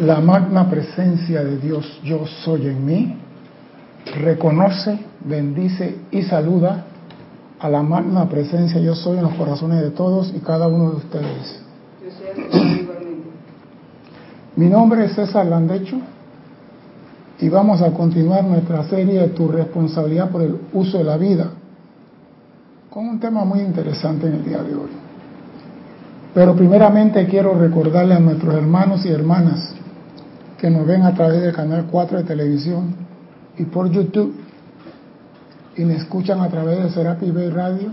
La magna presencia de Dios, yo soy en mí, reconoce, bendice y saluda a la magna presencia yo soy en los corazones de todos y cada uno de ustedes. Mi nombre es César Landecho y vamos a continuar nuestra serie de tu responsabilidad por el uso de la vida con un tema muy interesante en el día de hoy. Pero primeramente quiero recordarle a nuestros hermanos y hermanas que nos ven a través del canal 4 de televisión y por YouTube y me escuchan a través de Serapi Bay Radio,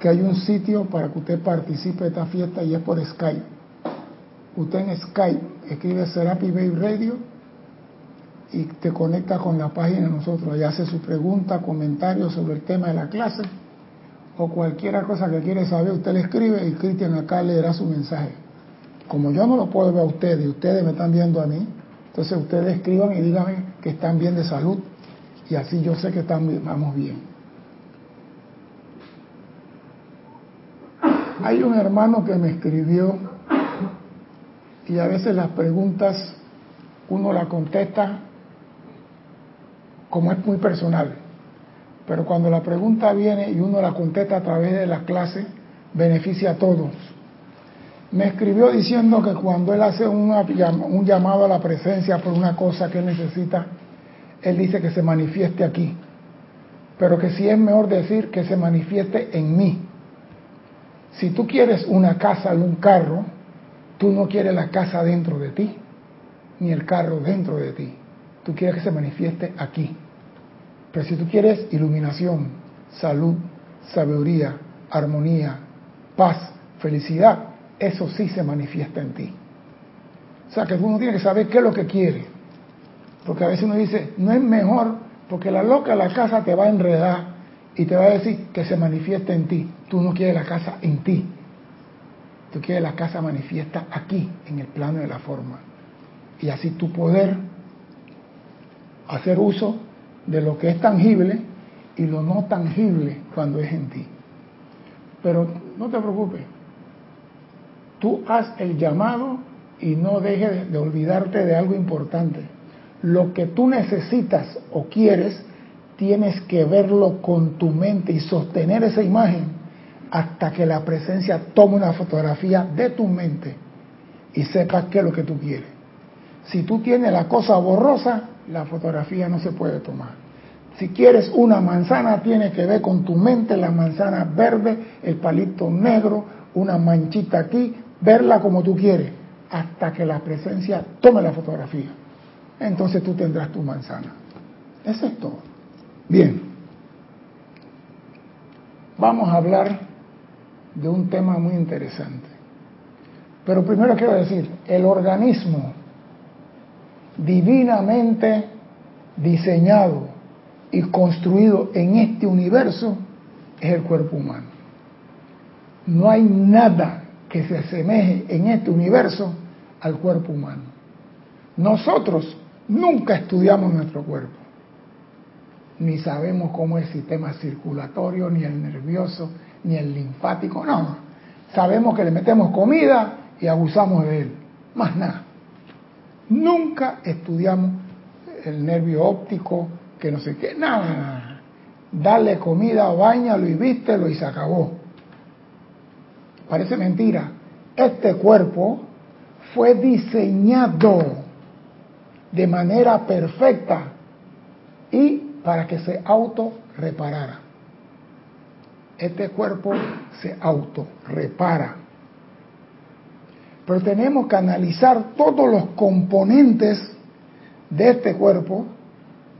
que hay un sitio para que usted participe de esta fiesta y es por Skype. Usted en Skype escribe Serapi Bay Radio y te conecta con la página de nosotros. y hace su pregunta, comentario sobre el tema de la clase o cualquier cosa que quiere saber, usted le escribe y Cristian acá leerá su mensaje. Como yo no lo puedo ver a ustedes y ustedes me están viendo a mí, entonces ustedes escriban y díganme que están bien de salud y así yo sé que estamos bien. Hay un hermano que me escribió y a veces las preguntas uno la contesta como es muy personal, pero cuando la pregunta viene y uno la contesta a través de la clase, beneficia a todos. Me escribió diciendo que cuando él hace un llamado a la presencia por una cosa que él necesita, él dice que se manifieste aquí, pero que si es mejor decir que se manifieste en mí. Si tú quieres una casa y un carro, tú no quieres la casa dentro de ti, ni el carro dentro de ti. Tú quieres que se manifieste aquí. Pero si tú quieres iluminación, salud, sabiduría, armonía, paz, felicidad, eso sí se manifiesta en ti. O sea que uno tiene que saber qué es lo que quiere. Porque a veces uno dice, no es mejor, porque la loca de la casa te va a enredar y te va a decir que se manifiesta en ti. Tú no quieres la casa en ti. Tú quieres la casa manifiesta aquí, en el plano de la forma. Y así tu poder hacer uso de lo que es tangible y lo no tangible cuando es en ti. Pero no te preocupes. Tú haz el llamado y no dejes de olvidarte de algo importante lo que tú necesitas o quieres, tienes que verlo con tu mente y sostener esa imagen hasta que la presencia tome una fotografía de tu mente y sepas qué es lo que tú quieres. Si tú tienes la cosa borrosa, la fotografía no se puede tomar. Si quieres una manzana, tiene que ver con tu mente la manzana verde, el palito negro, una manchita aquí, verla como tú quieres, hasta que la presencia tome la fotografía entonces tú tendrás tu manzana. Eso es todo. Bien, vamos a hablar de un tema muy interesante. Pero primero quiero decir, el organismo divinamente diseñado y construido en este universo es el cuerpo humano. No hay nada que se asemeje en este universo al cuerpo humano. Nosotros Nunca estudiamos nuestro cuerpo, ni sabemos cómo es el sistema circulatorio, ni el nervioso, ni el linfático, no. Sabemos que le metemos comida y abusamos de él, más nada. Nunca estudiamos el nervio óptico, que no sé qué, nada. Dale comida, bañalo y vístelo y se acabó. Parece mentira. Este cuerpo fue diseñado de manera perfecta y para que se auto reparara. Este cuerpo se auto repara. Pero tenemos que analizar todos los componentes de este cuerpo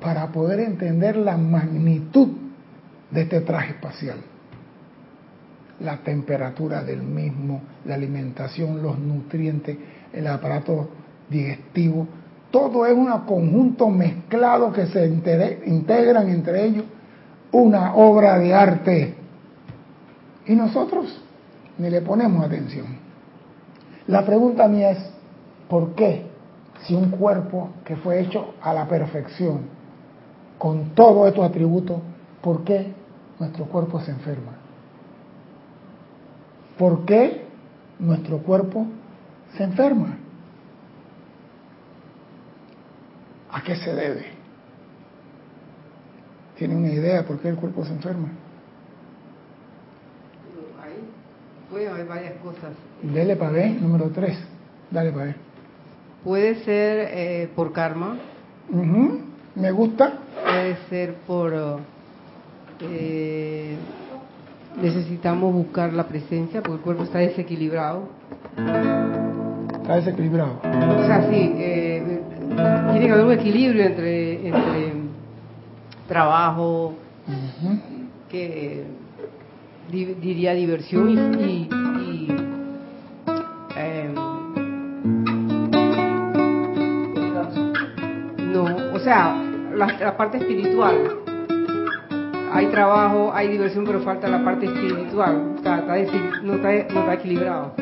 para poder entender la magnitud de este traje espacial. La temperatura del mismo, la alimentación, los nutrientes, el aparato digestivo, todo es un conjunto mezclado que se integran entre ellos una obra de arte. Y nosotros ni le ponemos atención. La pregunta mía es, ¿por qué si un cuerpo que fue hecho a la perfección, con todos estos atributos, ¿por qué nuestro cuerpo se enferma? ¿Por qué nuestro cuerpo se enferma? ¿A qué se debe? ¿Tiene una idea por qué el cuerpo se enferma? Ahí puede haber varias cosas. Dele para ver, número 3. Dale para ver. Puede ser eh, por karma. Ujú, Me gusta. Puede ser por... eh, necesitamos buscar la presencia porque el cuerpo está desequilibrado. Está desequilibrado. O sea, sí, eh, tiene que haber un equilibrio entre, entre trabajo, que di- diría diversión y, y- y, em, no, o sea, la, la parte espiritual. Hay trabajo, hay diversión, pero falta la parte espiritual. Está, está desi- no, está, no está equilibrado.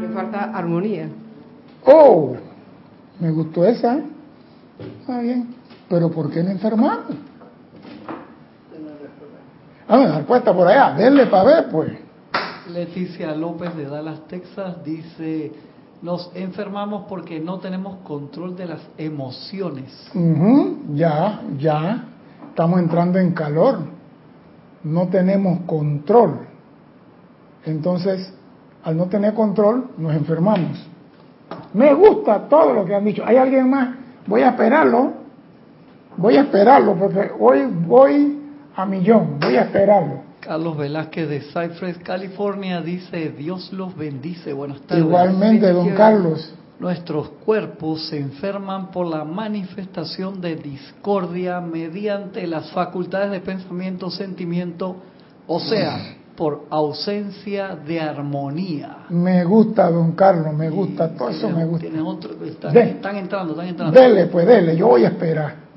Le falta armonía. Oh, me gustó esa. Está bien. Pero ¿por qué no enfermamos? Ah, la respuesta por allá. Denle para ver, pues. Leticia López de Dallas, Texas, dice, nos enfermamos porque no tenemos control de las emociones. Ujú, Ya, ya. Estamos entrando en calor. No tenemos control. Entonces, al no tener control, nos enfermamos. Me gusta todo lo que han dicho. ¿Hay alguien más? Voy a esperarlo. Voy a esperarlo porque hoy voy a millón. Voy a esperarlo. Carlos Velázquez de Cypress, California, dice, Dios los bendice. Buenas tardes. Igualmente, don. Carlos. Nuestros cuerpos se enferman por la manifestación de discordia mediante las facultades de pensamiento, sentimiento, o sea, por ausencia de armonía. Me gusta, don Carlos, me gusta, Y todo eso me gusta. otro- están, están entrando, están entrando. Dele, pues dele, yo voy a esperar.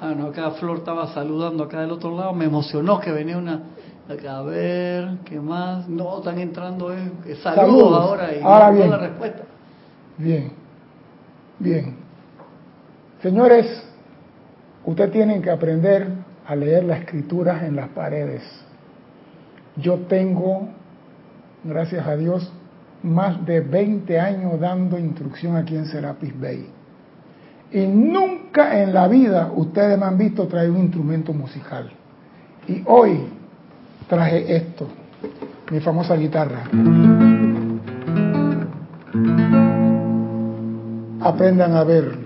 Ah, no, acá Flor estaba saludando acá del otro lado, me emocionó que venía una... Acá, a ver, ¿qué más? No, están entrando eh, eh, saludos, Saludos. ahora y Ahora no- la respuesta. Bien, bien. Señores, ustedes tienen que aprender a leer las escrituras en las paredes. Yo tengo, gracias a Dios, más de 20 años dando instrucción aquí en Serapis Bay. Y nunca en la vida ustedes me han visto traer un instrumento musical. Y hoy traje esto, mi famosa guitarra. aprendan a ver,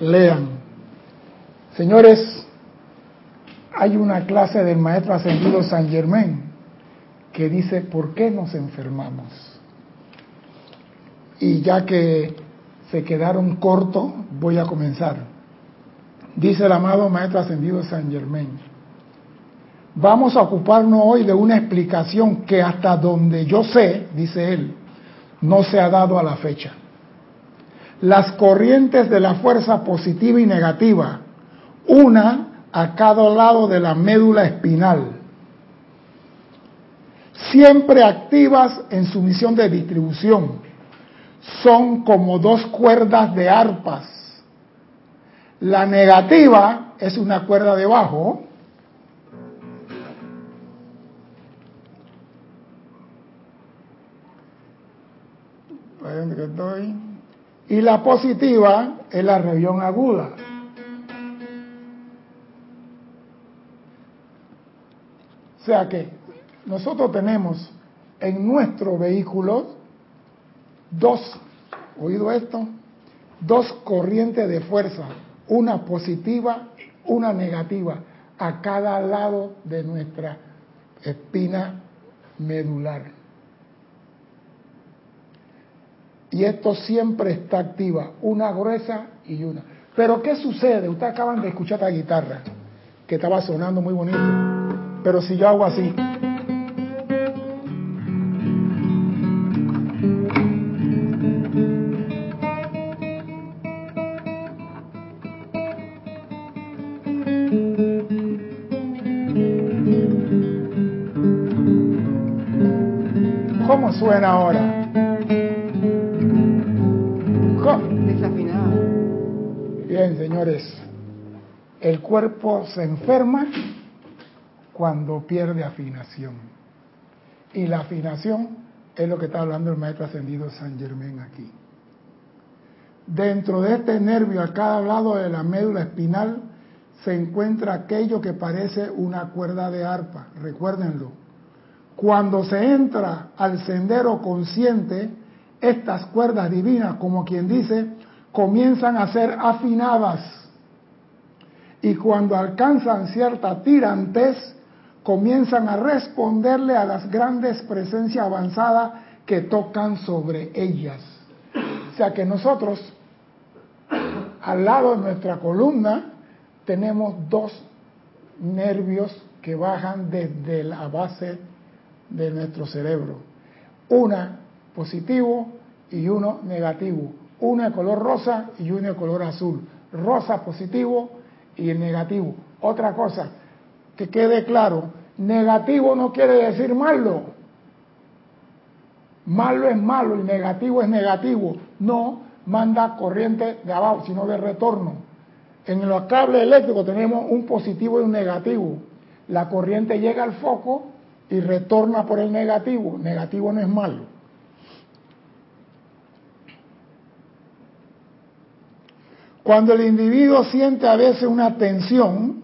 lean. Señores, hay una clase del maestro ascendido San Germain que dice, ¿por qué nos enfermamos? Y ya que se quedaron cortos, voy a comenzar. Dice el amado maestro ascendido San Germain, vamos a ocuparnos hoy de una explicación que hasta donde yo sé, dice él, no se ha dado a la fecha las corrientes de la fuerza positiva y negativa, una a cada lado de la médula espinal, siempre activas en su misión de distribución. Son como dos cuerdas de arpas. La negativa es una cuerda de bajo. Y la positiva es la región aguda. O sea que nosotros tenemos en nuestro vehículo dos, oído esto, dos corrientes de fuerza, una positiva, una negativa, a cada lado de nuestra espina medular. Y esto siempre está activa, una gruesa y una. Pero ¿qué sucede? Ustedes acaban de escuchar esta guitarra, que estaba sonando muy bonito. Pero si yo hago así, suena ahora? Desafinada. Bien, señores. El cuerpo se enferma cuando pierde afinación. Y la afinación es lo que está hablando el maestro ascendido San Germán aquí. Dentro de este nervio a cada lado de la médula espinal se encuentra aquello que parece una cuerda de arpa, recuérdenlo. Cuando se entra al sendero consciente, estas cuerdas divinas, como quien dice, comienzan a ser afinadas. Y cuando alcanzan cierta tirantez, comienzan a responderle a las grandes presencias avanzadas que tocan sobre ellas. O sea que nosotros, al lado de nuestra columna, tenemos dos nervios que bajan desde la base de nuestro cerebro. Una positivo y uno negativo. Uno de color rosa y uno de color azul. Rosa positivo y el negativo. Otra cosa, que quede claro, negativo no quiere decir malo. Malo es malo y negativo es negativo. No manda corriente de abajo, sino de retorno. En los cables eléctricos tenemos un positivo y un negativo. La corriente llega al foco y retorna por el negativo. Negativo no es malo. Cuando el individuo siente a veces una tensión,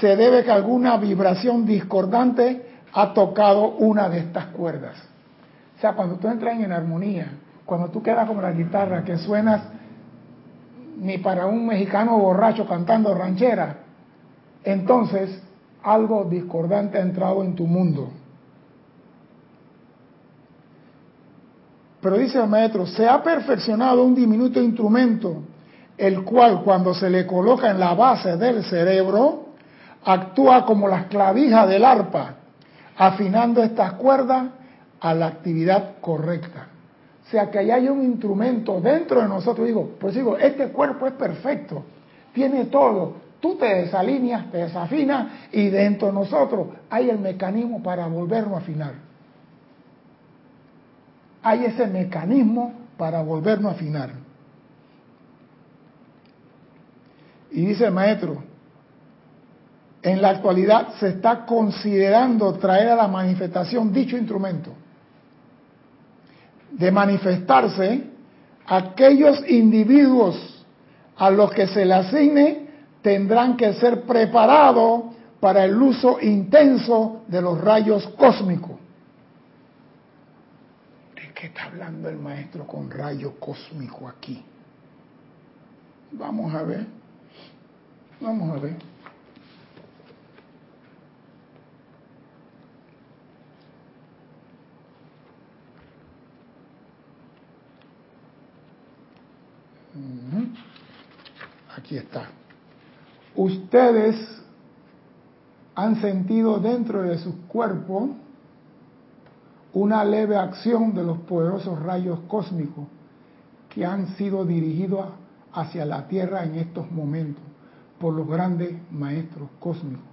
se debe que alguna vibración discordante ha tocado una de estas cuerdas. O sea, cuando tú entras en armonía, cuando tú quedas como la guitarra, que suenas ni para un mexicano borracho cantando ranchera, entonces algo discordante ha entrado en tu mundo. Pero dice el maestro, se ha perfeccionado un diminuto instrumento, el cual cuando se le coloca en la base del cerebro, actúa como las clavijas del arpa, afinando estas cuerdas a la actividad correcta. O sea que ahí hay un instrumento dentro de nosotros. Digo, pues digo, este cuerpo es perfecto, tiene todo. Tú te desalineas, te desafinas y dentro de nosotros hay el mecanismo para volvernos a afinar. Hay ese mecanismo para volvernos a afinar. Y dice el maestro, en la actualidad se está considerando traer a la manifestación dicho instrumento. De manifestarse aquellos individuos a los que se le asigne tendrán que ser preparados para el uso intenso de los rayos cósmicos. ¿De qué está hablando el maestro con rayo cósmico aquí? Vamos a ver. Vamos a ver. Aquí está. Ustedes han sentido dentro de sus cuerpos una leve acción de los poderosos rayos cósmicos que han sido dirigidos hacia la Tierra en estos momentos por los grandes maestros cósmicos,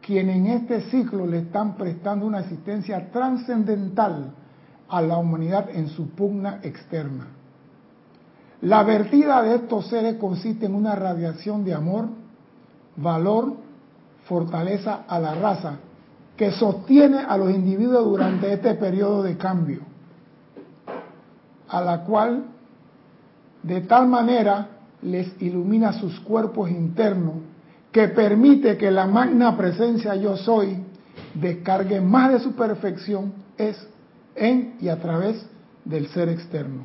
quienes en este ciclo le están prestando una asistencia trascendental a la humanidad en su pugna externa. La vertida de estos seres consiste en una radiación de amor, valor, fortaleza a la raza, que sostiene a los individuos durante este periodo de cambio, a la cual de tal manera les ilumina sus cuerpos internos, que permite que la magna presencia yo soy descargue más de su perfección es en y a través del ser externo.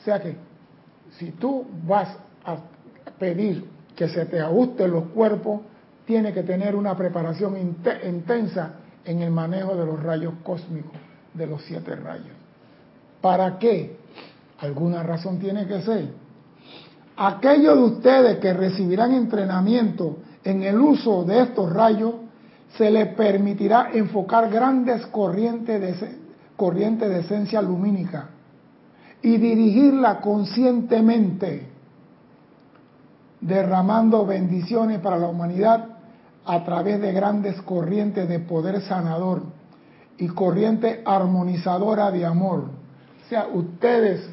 O sea que si tú vas a pedir que se te ajusten los cuerpos, tiene que tener una preparación intensa en el manejo de los rayos cósmicos, de los siete rayos. ¿Para qué? Alguna razón tiene que ser. Aquellos de ustedes que recibirán entrenamiento en el uso de estos rayos, se les permitirá enfocar grandes corrientes de, corrientes de esencia lumínica y dirigirla conscientemente, derramando bendiciones para la humanidad a través de grandes corrientes de poder sanador y corriente armonizadora de amor. O sea, ustedes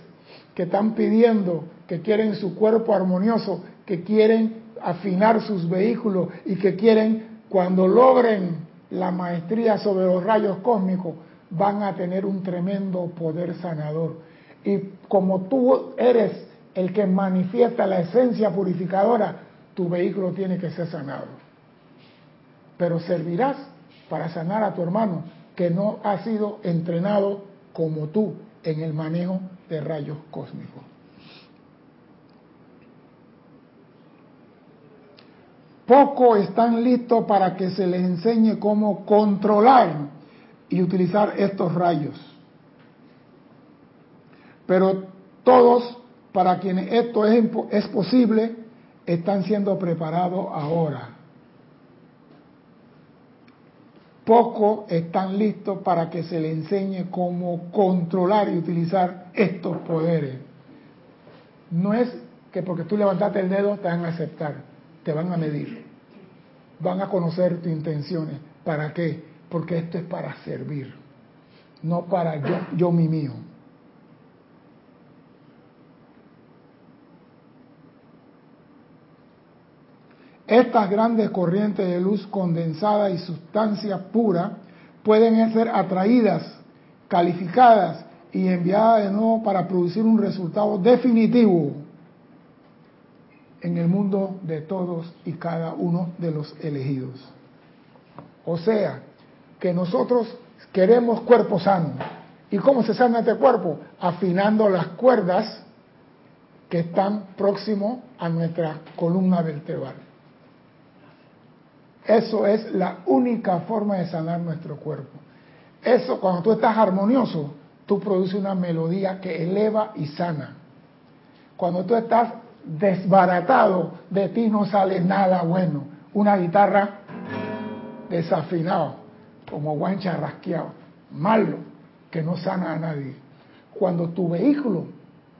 que están pidiendo, que quieren su cuerpo armonioso, que quieren afinar sus vehículos y que quieren, cuando logren la maestría sobre los rayos cósmicos, van a tener un tremendo poder sanador. Y como tú eres el que manifiesta la esencia purificadora, tu vehículo tiene que ser sanado. Pero servirás para sanar a tu hermano que no ha sido entrenado como tú en el manejo de rayos cósmicos. Poco están listos para que se les enseñe cómo controlar y utilizar estos rayos. Pero todos, para quienes esto es, es posible, están siendo preparados ahora. Poco están listos para que se les enseñe cómo controlar y utilizar estos poderes. No es que porque tú levantaste el dedo te van a aceptar, te van a medir, van a conocer tus intenciones. ¿Para qué? porque esto es para servir, no para yo, yo mi mío. Estas grandes corrientes de luz condensada y sustancia pura pueden ser atraídas, calificadas y enviadas de nuevo para producir un resultado definitivo en el mundo de todos y cada uno de los elegidos. O sea, que nosotros queremos cuerpo sano. ¿Y cómo se sana este cuerpo? Afinando las cuerdas que están próximos a nuestra columna vertebral. Eso es la única forma de sanar nuestro cuerpo. Eso, cuando tú estás armonioso, tú produces una melodía que eleva y sana. Cuando tú estás desbaratado, de ti no sale nada bueno. Una guitarra desafinada como guancha rasqueado, malo, que no sana a nadie. Cuando tu vehículo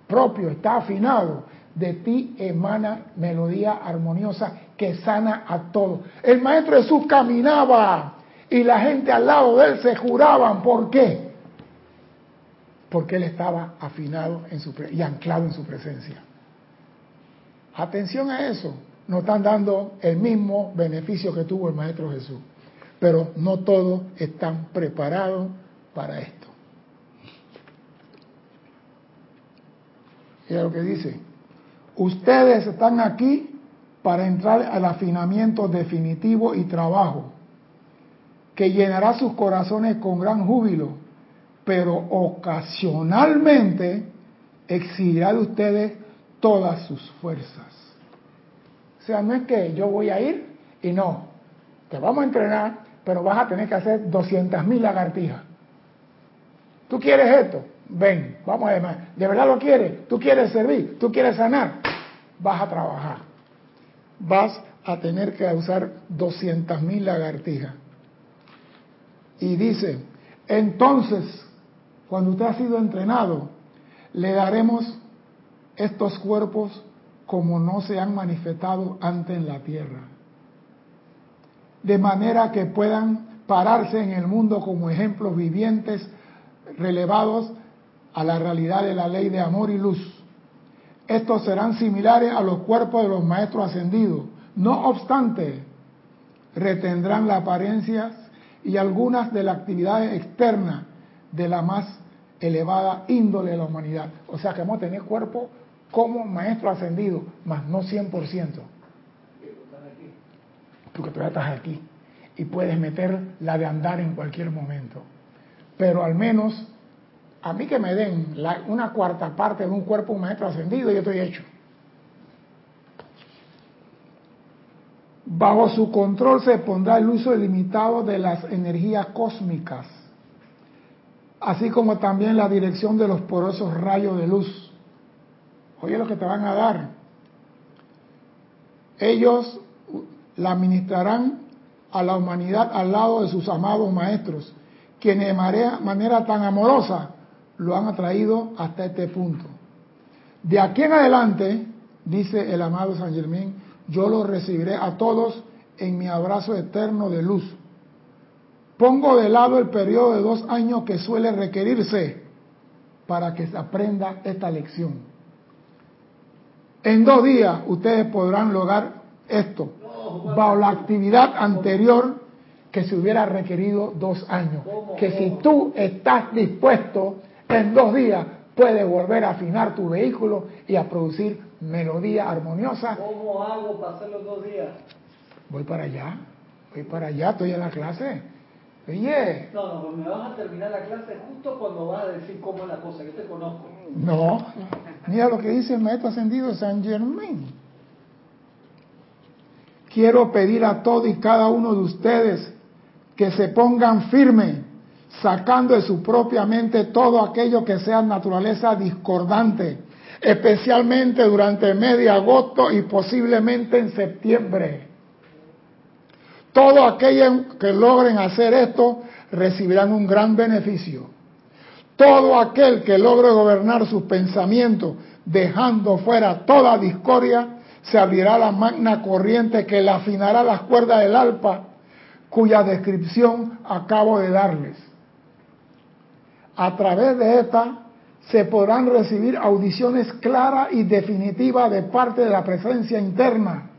propio está afinado, de ti emana melodía armoniosa que sana a todos. El Maestro Jesús caminaba y la gente al lado de él se juraban. ¿Por qué? Porque él estaba afinado en su y anclado en su presencia. Atención a eso. Nos están dando el mismo beneficio que tuvo el Maestro Jesús pero no todos están preparados para esto. Mira lo que dice, ustedes están aquí para entrar al afinamiento definitivo y trabajo, que llenará sus corazones con gran júbilo, pero ocasionalmente exigirá de ustedes todas sus fuerzas. O sea, no es que yo voy a ir y no, te vamos a entrenar, pero vas a tener que hacer 200.000 lagartijas. ¿Tú quieres esto? Ven, vamos a ver. ¿De verdad lo quieres? ¿Tú quieres servir? ¿Tú quieres sanar? Vas a trabajar. Vas a tener que usar 200.000 lagartijas. Y dice, entonces, cuando usted ha sido entrenado, le daremos estos cuerpos como no se han manifestado antes en la tierra de manera que puedan pararse en el mundo como ejemplos vivientes relevados a la realidad de la ley de amor y luz. Estos serán similares a los cuerpos de los maestros ascendidos. No obstante, retendrán las apariencias y algunas de las actividades externas de la más elevada índole de la humanidad. O sea que vamos a tener cuerpo como maestro ascendido, más no 100% porque todavía estás aquí y puedes meter la de andar en cualquier momento. Pero al menos a mí que me den una cuarta parte de un cuerpo un maestro ascendido, yo estoy hecho. Bajo su control se pondrá el uso ilimitado de las energías cósmicas, así como también la dirección de los porosos rayos de luz. Oye lo que te van a dar. Ellos la administrarán a la humanidad al lado de sus amados maestros, quienes de manera, tan amorosa lo han atraído hasta este punto. De aquí en adelante, dice el amado San Germán, yo los recibiré a todos en mi abrazo eterno de luz. Pongo de lado el periodo de dos años que suele requerirse para que se aprenda esta lección. En dos días ustedes podrán lograr esto, bajo la actividad anterior que se hubiera requerido dos años. Que si tú estás dispuesto, en dos días puedes volver a afinar tu vehículo y a producir melodía armoniosa. ¿Cómo hago para hacer los dos días? Voy para allá, voy para allá, estoy en la clase. Oye. No, no, pues me vas a terminar la clase justo cuando vas a decir cómo es la cosa, yo te conozco. No, mira lo que dice el maestro ascendido San Germain. Quiero pedir a todos y cada uno de ustedes que se pongan firmes, sacando de su propia mente todo aquello que sea naturaleza discordante, especialmente durante el agosto y posiblemente en septiembre. Todos aquellos que logren hacer esto recibirán un gran beneficio. Todo aquel que logre gobernar sus pensamientos, dejando fuera toda discordia, se abrirá la magna corriente que le afinará las cuerdas del alpa, cuya descripción acabo de darles. A través de esta se podrán recibir audiciones claras y definitivas de parte de la presencia interna,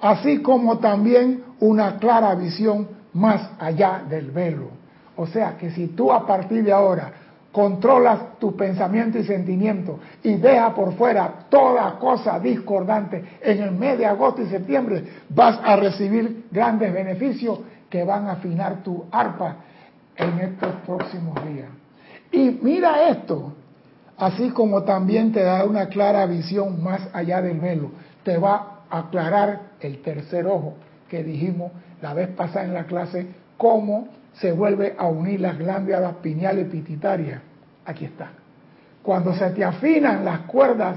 así como también una clara visión más allá del velo. O sea que si tú a partir de ahora controlas tu pensamiento y sentimiento y deja por fuera toda cosa discordante en el mes de agosto y septiembre, vas a recibir grandes beneficios que van a afinar tu arpa en estos próximos días. Y mira esto, así como también te da una clara visión más allá del velo, te va a aclarar el tercer ojo que dijimos la vez pasada en la clase, cómo se vuelve a unir las glándulas pineales pititarias. Aquí está. Cuando se te afinan las cuerdas,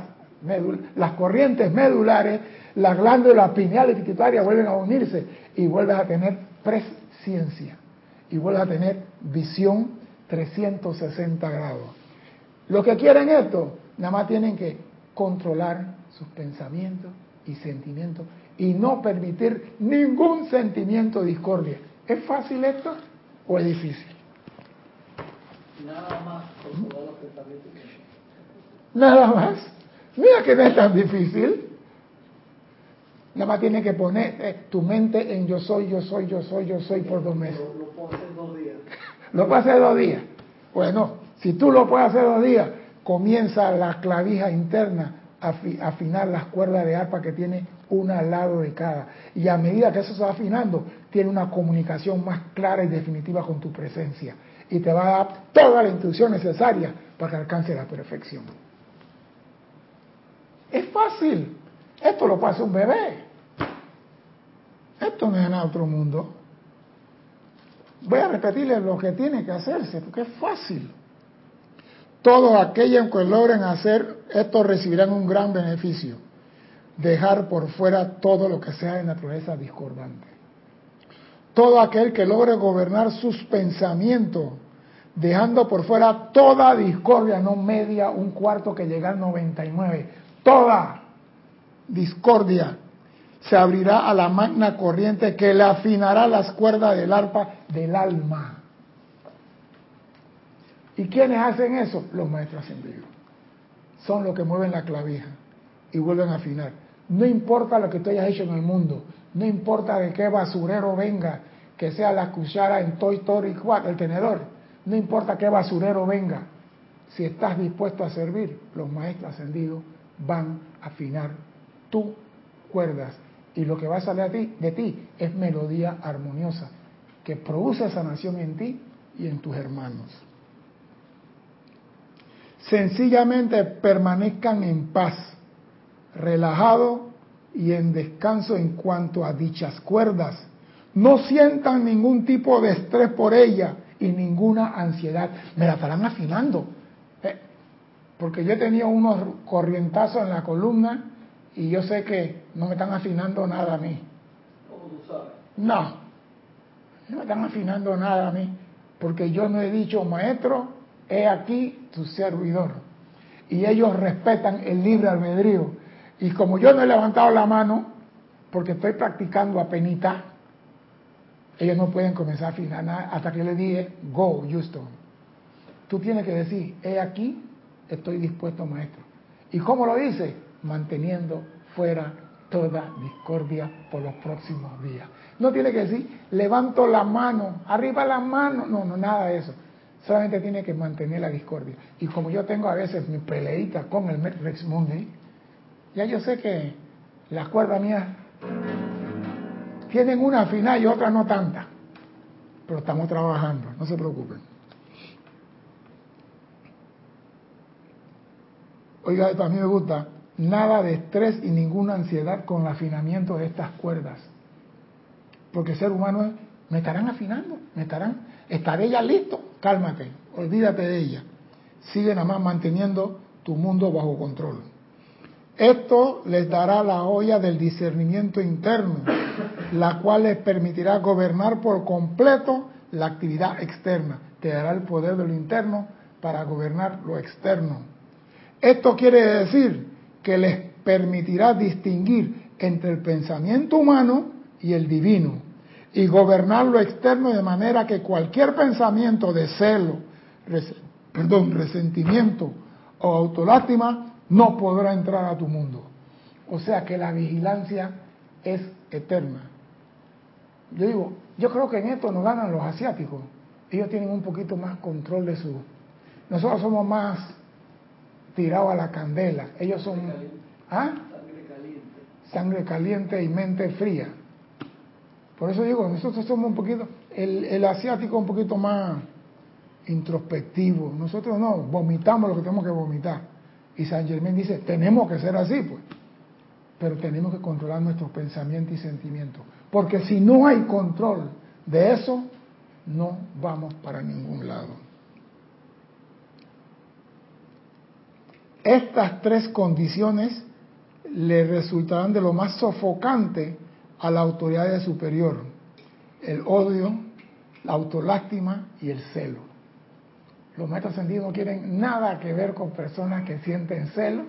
las corrientes medulares, las glándulas pineales pititarias vuelven a unirse y vuelves a tener presciencia y vuelves a tener visión 360 grados. Los que quieren esto, nada más tienen que controlar sus pensamientos y sentimientos y no permitir ningún sentimiento de discordia. ¿Es fácil esto o es difícil? Nada más controlar los pensamientos. Nada más. Mira que no es tan difícil. Nada más tienes que poner eh, tu mente en yo soy, yo soy, yo soy, yo soy por dos meses. Lo, lo puedo hacer dos días. Lo puedes hacer dos días. Bueno, si tú lo puedes hacer dos días, comienza la clavija interna a afinar las cuerdas de arpa que tiene una al lado de cada. Y a medida que eso se va afinando, tiene una comunicación más clara y definitiva con tu presencia. Y te va a dar toda la instrucción necesaria para que alcance la perfección. Es fácil. Esto lo pasa un bebé. Esto no es nada otro mundo. Voy a repetirles lo que tiene que hacerse, porque es fácil. Todos aquellos que logren hacer esto recibirán un gran beneficio. Dejar por fuera todo lo que sea de naturaleza discordante. Todo aquel que logre gobernar sus pensamientos, dejando por fuera toda discordia, no media, un cuarto que llega al 99, toda discordia se abrirá a la magna corriente que le afinará las cuerdas del arpa del alma. ¿Y quiénes hacen eso? Los maestros ascendidos. Son los que mueven la clavija y vuelven a afinar. No importa lo que tú hayas hecho en el mundo, no importa de qué basurero venga, que sea la cuchara en Toy Story 4, el tenedor, no importa qué basurero venga, si estás dispuesto a servir, los maestros ascendidos van a afinar tus cuerdas y lo que va a salir de ti, de ti es melodía armoniosa que produce sanación en ti y en tus hermanos sencillamente permanezcan en paz, relajados y en descanso en cuanto a dichas cuerdas. No sientan ningún tipo de estrés por ella y ninguna ansiedad. Me la estarán afinando. Eh, porque yo tenido unos corrientazos en la columna y yo sé que no me están afinando nada a mí. ¿Cómo tú sabes? No, no me están afinando nada a mí. Porque yo no he dicho, maestro, he aquí tu servidor. Y ellos respetan el libre albedrío. Y como yo no he levantado la mano, porque estoy practicando a penita, ellos no pueden comenzar a afinar nada hasta que le dije, go, Houston. Tú tienes que decir, he aquí estoy dispuesto, maestro. ¿Y cómo lo dice? Manteniendo fuera toda discordia por los próximos días. No tiene que decir, levanto la mano, arriba la mano, no, no, nada de eso. Solamente tiene que mantener la discordia. Y como yo tengo a veces mi peleita con el Rex Mundi, ya yo sé que las cuerdas mías tienen una final y otra no tanta. Pero estamos trabajando, no se preocupen. Oiga, esto a mí me gusta. Nada de estrés y ninguna ansiedad con el afinamiento de estas cuerdas. Porque ser humano es, me estarán afinando, me estarán, estaré ya listo. Cálmate, olvídate de ella. Sigue nada más manteniendo tu mundo bajo control. Esto les dará la olla del discernimiento interno, la cual les permitirá gobernar por completo la actividad externa. Te dará el poder de lo interno para gobernar lo externo. Esto quiere decir que les permitirá distinguir entre el pensamiento humano y el divino y gobernar lo externo de manera que cualquier pensamiento de celo, perdón, resentimiento o autolástima no podrá entrar a tu mundo. O sea que la vigilancia es eterna. Yo digo, yo creo que en esto nos ganan los asiáticos. Ellos tienen un poquito más control de su... Nosotros somos más tirados a la candela. Ellos son... ¿Ah? Sangre caliente. Sangre caliente y mente fría. Por eso digo, nosotros somos un poquito... El, el asiático un poquito más introspectivo. Nosotros no, vomitamos lo que tenemos que vomitar. Y San Germán dice, tenemos que ser así, pues. Pero tenemos que controlar nuestros pensamientos y sentimientos. Porque si no hay control de eso, no vamos para ningún lado. Estas tres condiciones le resultarán de lo más sofocante a la autoridad superior. El odio, la autolástima y el celo. Los maestros ascendidos no quieren nada que ver con personas que sienten celo,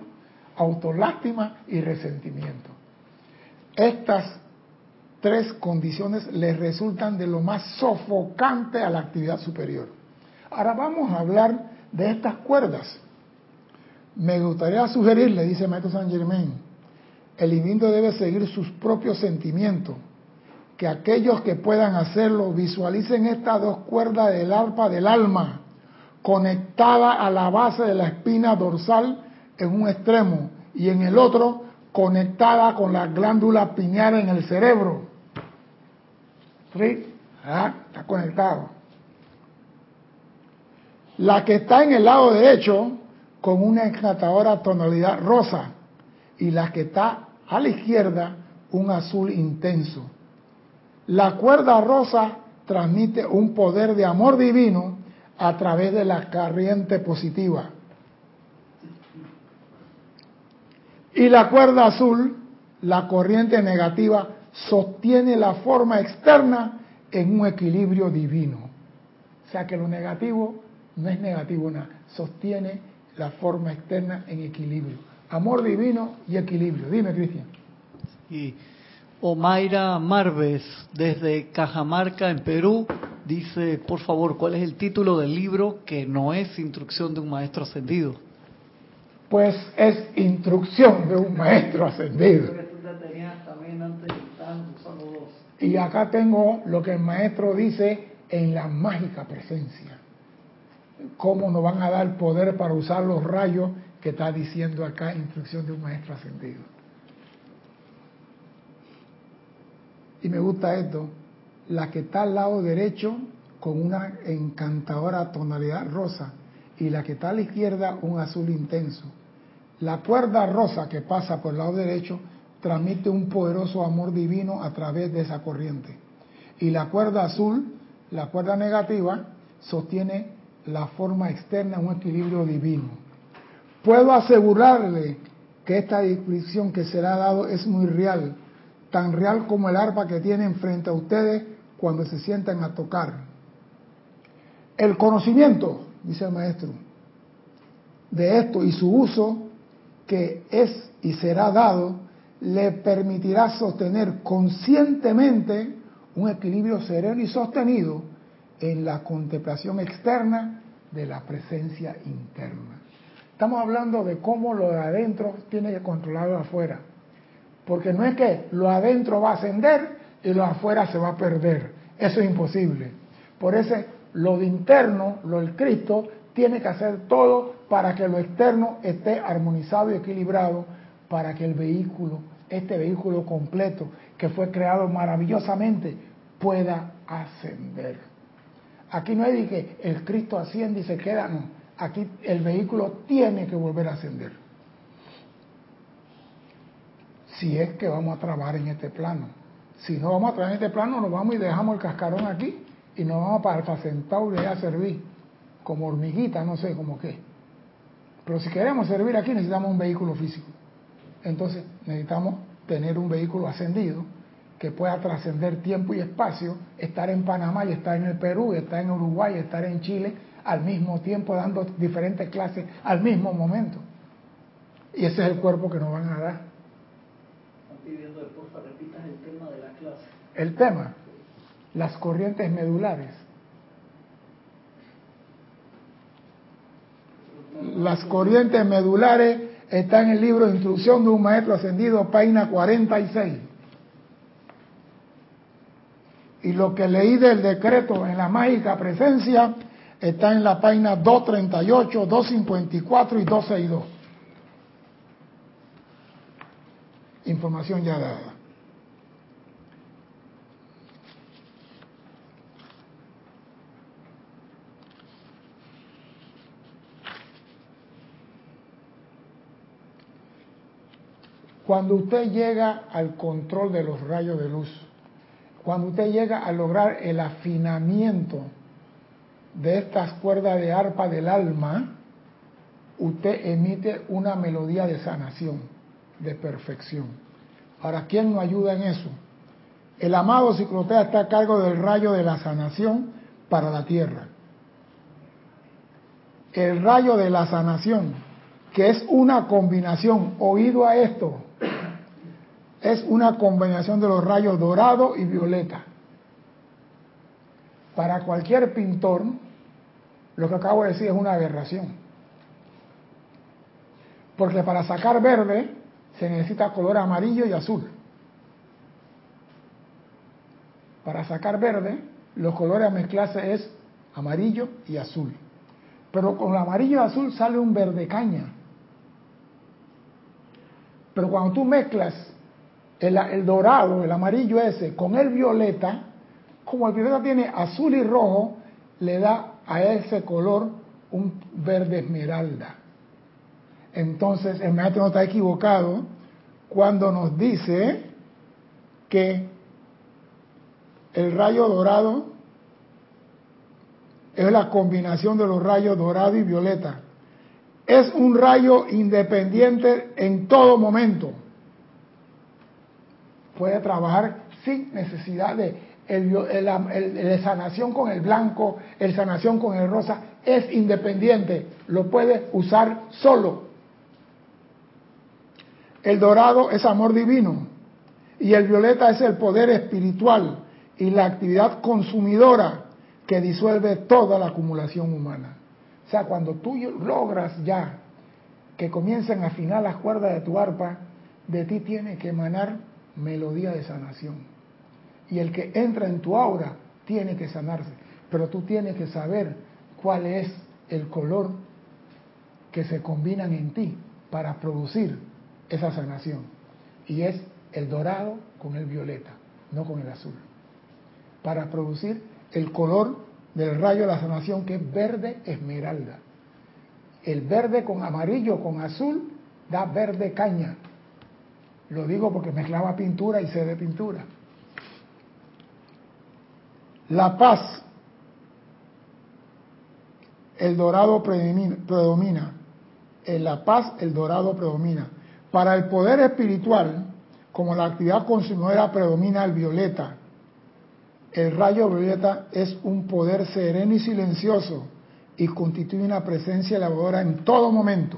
autolástima y resentimiento. Estas tres condiciones les resultan de lo más sofocante a la actividad superior. Ahora vamos a hablar de estas cuerdas. Me gustaría sugerirle, dice Maestro San Germain, el individuo debe seguir sus propios sentimientos, que aquellos que puedan hacerlo visualicen estas dos cuerdas del arpa del alma conectada a la base de la espina dorsal en un extremo y en el otro conectada con la glándula pineal en el cerebro. ¿Sí? Ah, está conectado. La que está en el lado derecho con una encantadora tonalidad rosa y la que está a la izquierda un azul intenso. La cuerda rosa transmite un poder de amor divino a través de la corriente positiva. Y la cuerda azul, la corriente negativa, sostiene la forma externa en un equilibrio divino. O sea que lo negativo no es negativo nada, sostiene la forma externa en equilibrio. Amor divino y equilibrio. Dime, Cristian. Y Omaira Marves, desde Cajamarca, en Perú, dice, por favor, ¿cuál es el título del libro que no es instrucción de un maestro ascendido? Pues es instrucción de un maestro ascendido. Y acá tengo lo que el maestro dice en la mágica presencia. Cómo nos van a dar poder para usar los rayos que está diciendo acá instrucción de un maestro ascendido. Y me gusta esto, la que está al lado derecho con una encantadora tonalidad rosa y la que está a la izquierda un azul intenso. La cuerda rosa que pasa por el lado derecho transmite un poderoso amor divino a través de esa corriente. Y la cuerda azul, la cuerda negativa, sostiene la forma externa, un equilibrio divino. Puedo asegurarle que esta descripción que será dado es muy real, tan real como el arpa que tienen frente a ustedes cuando se sientan a tocar. El conocimiento, dice el maestro, de esto y su uso que es y será dado, le permitirá sostener conscientemente un equilibrio sereno y sostenido en la contemplación externa de la presencia interna. Estamos hablando de cómo lo de adentro tiene que controlar lo de afuera. Porque no es que lo adentro va a ascender y lo afuera se va a perder. Eso es imposible. Por eso lo de interno, lo del Cristo, tiene que hacer todo para que lo externo esté armonizado y equilibrado para que el vehículo, este vehículo completo que fue creado maravillosamente, pueda ascender. Aquí no de que el Cristo asciende y se queda, no. Aquí el vehículo tiene que volver a ascender. Si es que vamos a trabajar en este plano. Si no vamos a trabajar en este plano, nos vamos y dejamos el cascarón aquí y nos vamos para Alfa Centauri a servir como hormiguita, no sé, como qué. Pero si queremos servir aquí necesitamos un vehículo físico. Entonces necesitamos tener un vehículo ascendido que pueda trascender tiempo y espacio, estar en Panamá y estar en el Perú, estar en Uruguay, estar en Chile al mismo tiempo dando diferentes clases al mismo momento. Y ese es el cuerpo que nos van a dar. Están pidiendo de porfa repitas el tema de la clase. El tema, las corrientes medulares. Las corrientes medulares están en el libro Instrucción de un Maestro Ascendido, página 46. Y lo que leí del decreto en la mágica presencia está en la página 238, 254 y 262. Información ya dada. Cuando usted llega al control de los rayos de luz, cuando usted llega a lograr el afinamiento de estas cuerdas de arpa del alma, usted emite una melodía de sanación, de perfección. Ahora, ¿quién nos ayuda en eso? El amado ciclotea está a cargo del rayo de la sanación para la tierra. El rayo de la sanación, que es una combinación, oído a esto, es una combinación de los rayos dorado y violeta. Para cualquier pintor, lo que acabo de decir es una aberración. Porque para sacar verde se necesita color amarillo y azul. Para sacar verde, los colores a mezclarse es amarillo y azul. Pero con el amarillo y azul sale un verde caña. Pero cuando tú mezclas el, dorado, el amarillo ese, con el violeta, como el violeta tiene azul y rojo, le da a ese color un verde esmeralda. Entonces, el maestro no está equivocado cuando nos dice que el rayo dorado es la combinación de los rayos dorado y violeta. Es un rayo independiente en todo momento. Puede trabajar sin necesidad de el, el, el, sanación con el blanco, el sanación con el rosa, es independiente, lo puede usar solo. El dorado es amor divino y el violeta es el poder espiritual y la actividad consumidora que disuelve toda la acumulación humana. O sea, cuando tú logras ya que comiencen a afinar las cuerdas de tu arpa, de ti tiene que emanar melodía de sanación. Y el que entra en tu aura tiene que sanarse. Pero tú tienes que saber cuál es el color que se combinan en ti para producir esa sanación. Y es el dorado con el violeta, no con el azul. Para producir el color del rayo de la sanación que es verde esmeralda. El verde con amarillo, con azul, da verde caña. Lo digo porque mezclaba pintura y sé de pintura. La paz, el dorado predomina. En la paz el dorado predomina. Para el poder espiritual, como la actividad consumidora predomina el violeta, el rayo violeta es un poder sereno y silencioso y constituye una presencia elevadora en todo momento.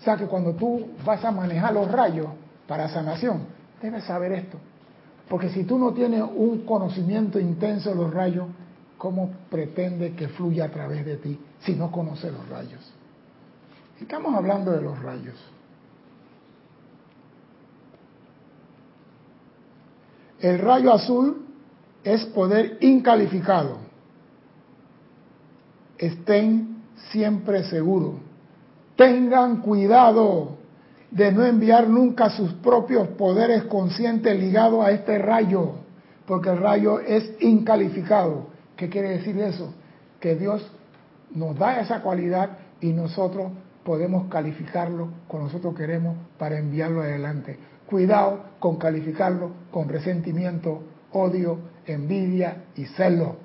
O sea que cuando tú vas a manejar los rayos para sanación, debes saber esto. Porque si tú no tienes un conocimiento intenso de los rayos, ¿cómo pretende que fluya a través de ti si no conoces los rayos? Estamos hablando de los rayos. El rayo azul es poder incalificado. Estén siempre seguros. Tengan cuidado de no enviar nunca sus propios poderes conscientes ligados a este rayo, porque el rayo es incalificado. ¿Qué quiere decir eso? Que Dios nos da esa cualidad y nosotros podemos calificarlo como nosotros queremos para enviarlo adelante. Cuidado con calificarlo con resentimiento, odio, envidia y celo.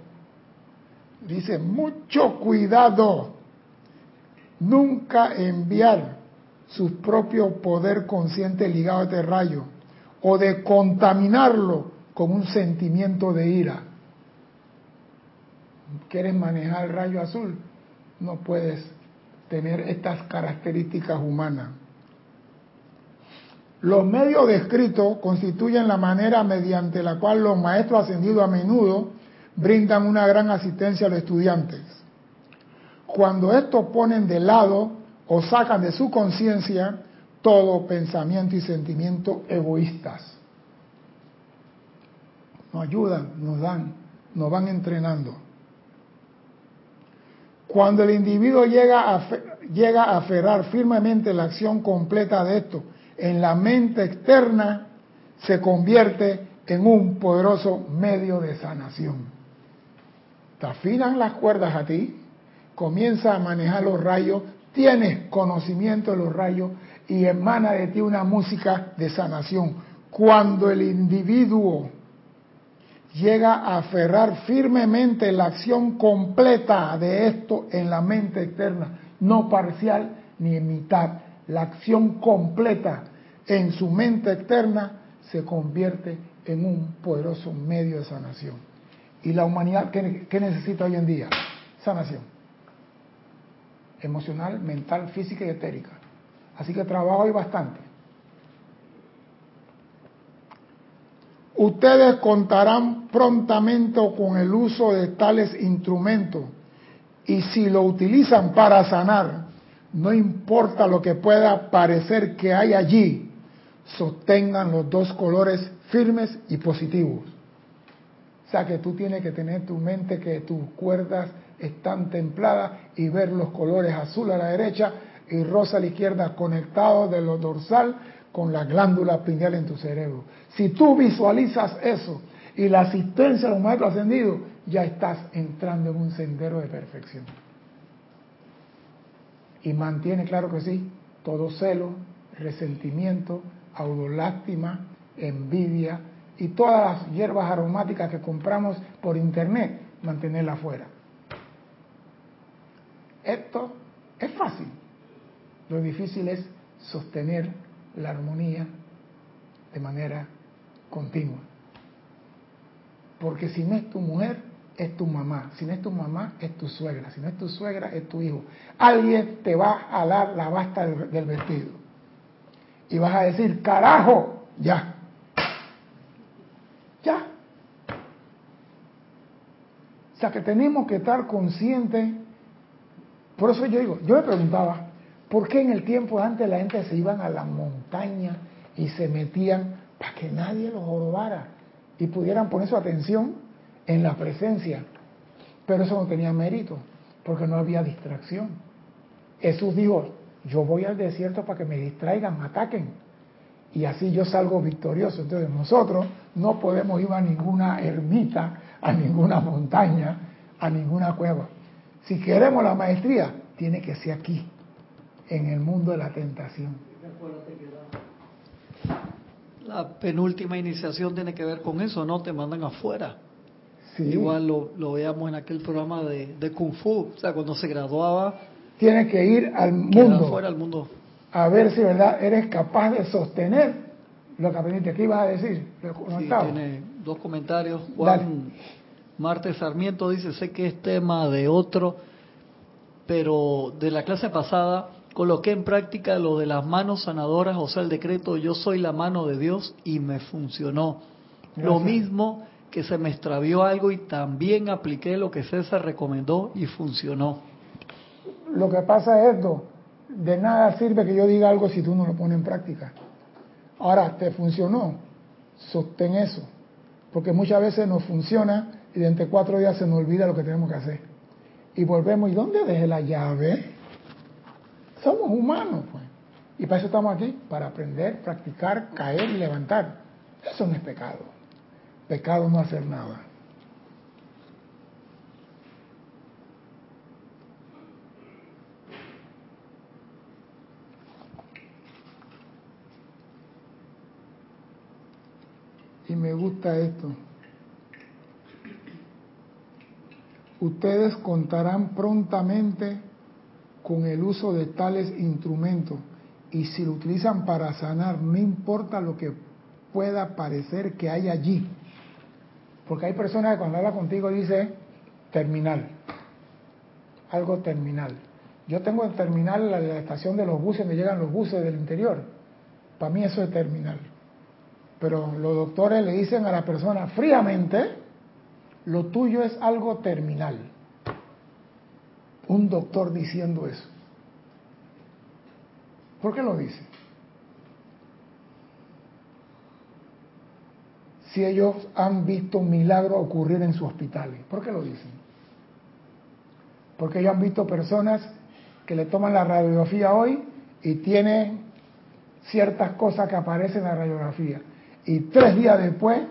Dice, mucho cuidado. Nunca enviar su propio poder consciente ligado a este rayo o de contaminarlo con un sentimiento de ira. ¿Quieres manejar el rayo azul? No puedes tener estas características humanas. Los medios descritos constituyen la manera mediante la cual los maestros ascendidos a menudo brindan una gran asistencia a los estudiantes. Cuando estos ponen de lado o sacan de su conciencia todo pensamiento y sentimiento egoístas. Nos ayudan, nos dan, nos van entrenando. Cuando el individuo llega a, llega a aferrar firmemente la acción completa de esto en la mente externa, se convierte en un poderoso medio de sanación. Te afinan las cuerdas a ti, comienza a manejar los rayos, tienes conocimiento de los rayos y emana de ti una música de sanación. Cuando el individuo llega a aferrar firmemente la acción completa de esto en la mente externa, no parcial ni en mitad, la acción completa en su mente externa se convierte en un poderoso medio de sanación. ¿Y la humanidad qué, necesita hoy en día? Sanación. Emocional, mental, física y etérica. Así que trabajo hoy bastante. Ustedes contarán prontamente con el uso de tales instrumentos y si lo utilizan para sanar, no importa lo que pueda parecer que hay allí, sostengan los dos colores firmes y positivos. O sea que tú tienes que tener tu mente que tus cuerdas están templadas y ver los colores azul a la derecha y rosa a la izquierda conectados de lo dorsal con la glándula pineal en tu cerebro. Si tú visualizas eso y la asistencia a los maestros ascendidos, ya estás entrando en un sendero de perfección. Y mantiene, claro que sí, todo celo, resentimiento, audolástima, envidia y todas las hierbas aromáticas que compramos por internet, mantenerla fuera. Esto es fácil. Lo difícil es sostener la armonía de manera continua. Porque si no es tu mujer, es tu mamá. Si no es tu mamá, es tu suegra. Si no es tu suegra, es tu hijo. Alguien te va a dar la basta del, vestido. Y vas a decir, carajo, ya. Ya. O sea que tenemos que estar conscientes. Por eso yo digo, yo me preguntaba, ¿Por qué en el tiempo antes la gente se iban a la montaña y se metían para que nadie los jorobara y pudieran poner su atención en la presencia? Pero eso no tenía mérito, porque no había distracción. Jesús dijo, yo voy al desierto para que me distraigan, me ataquen. Y así yo salgo victorioso. Entonces nosotros no podemos ir a ninguna ermita, a ninguna montaña, a ninguna cueva. Si queremos la maestría, tiene que ser aquí, en el mundo de la tentación. La penúltima iniciación tiene que ver con eso, no te mandan afuera. Igual lo, veamos en aquel programa de, Kung Fu, o sea, cuando se graduaba. Tiene que ir al mundo, al mundo. A ver si verdad eres capaz de sostener lo que aprendiste. ¿Qué ibas a decir? Sí, tiene dos comentarios. Juan Marte Sarmiento dice, sé que es tema de otro, pero de la clase pasada coloqué en práctica lo de las manos sanadoras, o sea, el decreto yo soy la mano de Dios y me funcionó. Lo mismo que se me extravió algo y también apliqué lo que César recomendó y funcionó. Lo que pasa es esto, de nada sirve que yo diga algo si tú no lo pones en práctica. Ahora, ¿te funcionó? Sostén eso. Porque muchas veces nos funciona y dentro de cuatro días se nos olvida lo que tenemos que hacer. Y volvemos, ¿y dónde dejé la llave? Somos humanos, pues. Y para eso estamos aquí, para aprender, practicar, caer levantar. Eso no es pecado. Pecado no hacer nada. Y me gusta esto. Ustedes contarán prontamente con el uso de tales instrumentos y si lo utilizan para sanar, no importa lo que pueda parecer que hay allí. Porque hay personas que cuando habla contigo dice terminal, algo terminal. Yo tengo el terminal, la, la estación de los buses, me llegan los buses del interior. Para mí eso es terminal. Pero los doctores le dicen a la persona fríamente, lo tuyo es algo terminal. Un doctor diciendo eso. ¿Por qué lo dice? Si ellos han visto milagros ocurrir en sus hospitales, ¿por qué lo dicen? Porque ellos han visto personas que le toman la radiografía hoy y tienen ciertas cosas que aparecen en la radiografía y tres días después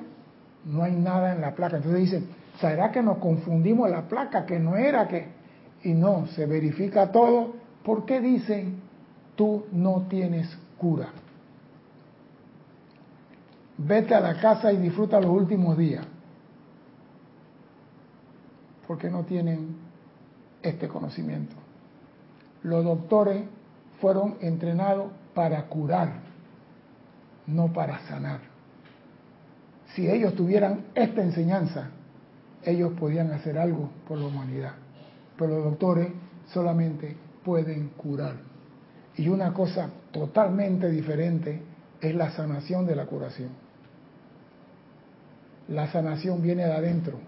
no hay nada en la placa. Entonces dicen, ¿será que nos confundimos la placa que no era que? Y no, se verifica todo. ¿Por qué dicen, tú no tienes cura? Vete a la casa y disfruta los últimos días. Porque no tienen este conocimiento. Los doctores fueron entrenados para curar, no para sanar si ellos tuvieran esta enseñanza, ellos podían hacer algo por la humanidad. Pero los doctores solamente pueden curar. Y una cosa totalmente diferente es la sanación de la curación. La sanación viene de adentro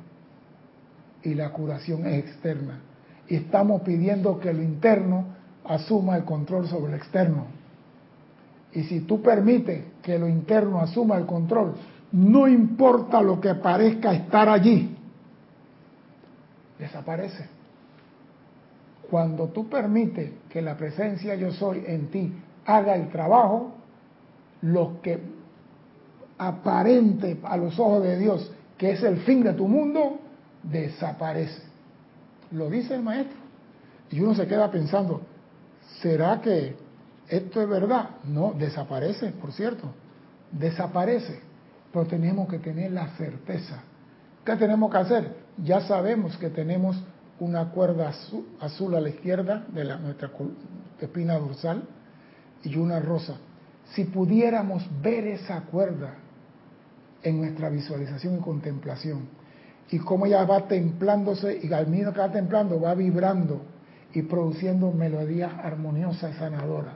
y la curación es externa. Y estamos pidiendo que lo interno asuma el control sobre el externo. Y si tú permites que lo interno asuma el control no importa lo que parezca estar allí, desaparece. Cuando tú permites que la presencia yo soy en ti haga el trabajo, lo que aparente a los ojos de Dios que es el fin de tu mundo, desaparece. Lo dice el maestro. Y uno se queda pensando, ¿será que esto es verdad? No, desaparece, por cierto. Desaparece. Pero tenemos que tener la certeza. ¿Qué tenemos que hacer? Ya sabemos que tenemos una cuerda azul, a la izquierda de la, nuestra espina dorsal y una rosa. Si pudiéramos ver esa cuerda en nuestra visualización y contemplación, y cómo ella va templándose, y al mismo que va templando, va vibrando y produciendo melodías armoniosas y sanadoras.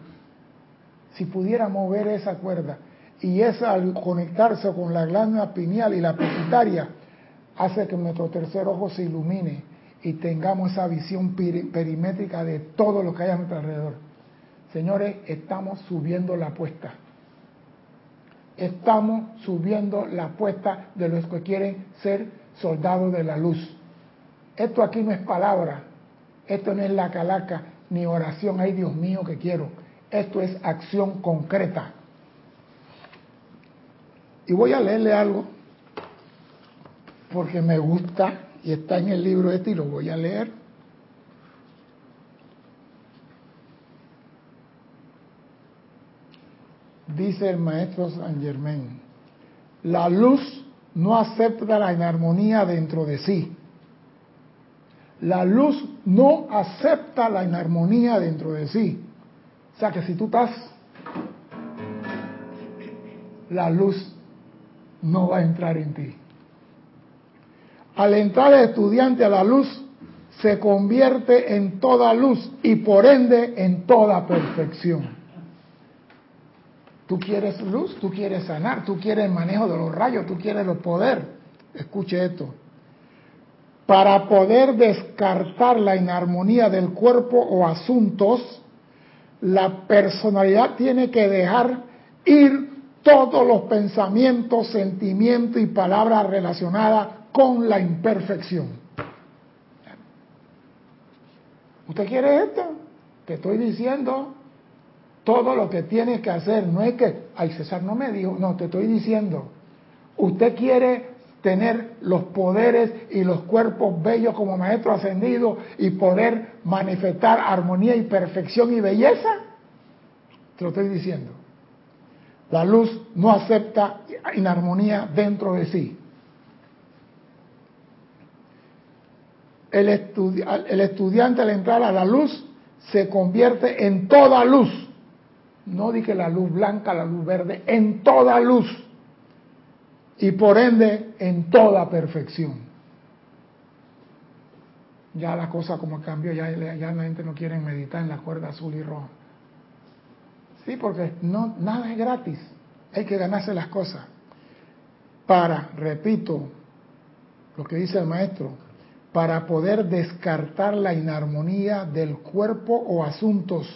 Si pudiéramos ver esa cuerda, y esa al conectarse con la glándula pineal y la pituitaria hace que nuestro tercer ojo se ilumine y tengamos esa visión perimétrica de todo lo que hay a nuestro alrededor. Señores, estamos subiendo la apuesta. Estamos subiendo la apuesta de los que quieren ser soldados de la luz. Esto aquí no es palabra, esto no es la calaca ni oración, ay Dios mío que quiero. Esto es acción concreta. Y voy a leerle algo porque me gusta y está en el libro este y lo voy a leer. Dice el maestro San Germain, la luz no acepta la inarmonía dentro de sí. La luz no acepta la inarmonía dentro de sí. O sea que si tú estás, la luz no va a entrar en ti. Al entrar el estudiante a la luz, se convierte en toda luz y por ende en toda perfección. Tú quieres luz, tú quieres sanar, tú quieres el manejo de los rayos, tú quieres el poder. Escuche esto. Para poder descartar la inarmonía del cuerpo o asuntos, la personalidad tiene que dejar ir todos los pensamientos, sentimientos y palabras relacionadas con la imperfección. ¿Usted quiere esto? Te estoy diciendo todo lo que tiene que hacer. No es que, ay César no me dijo, no, te estoy diciendo. Usted quiere tener los poderes y los cuerpos bellos como maestro ascendido y poder manifestar armonía y perfección y belleza? Te lo estoy diciendo. La luz no acepta inarmonía dentro de sí. El, el estudiante al entrar a la luz se convierte en toda luz. No dije la luz blanca, la luz verde, en toda luz. Y por ende, en toda perfección. Ya la cosa como cambió, ya, ya la gente no quiere meditar en la cuerda azul y roja. Sí, porque no, nada es gratis. Hay que ganarse las cosas. Para, repito, lo que dice el maestro, para poder descartar la inarmonía del cuerpo o asuntos.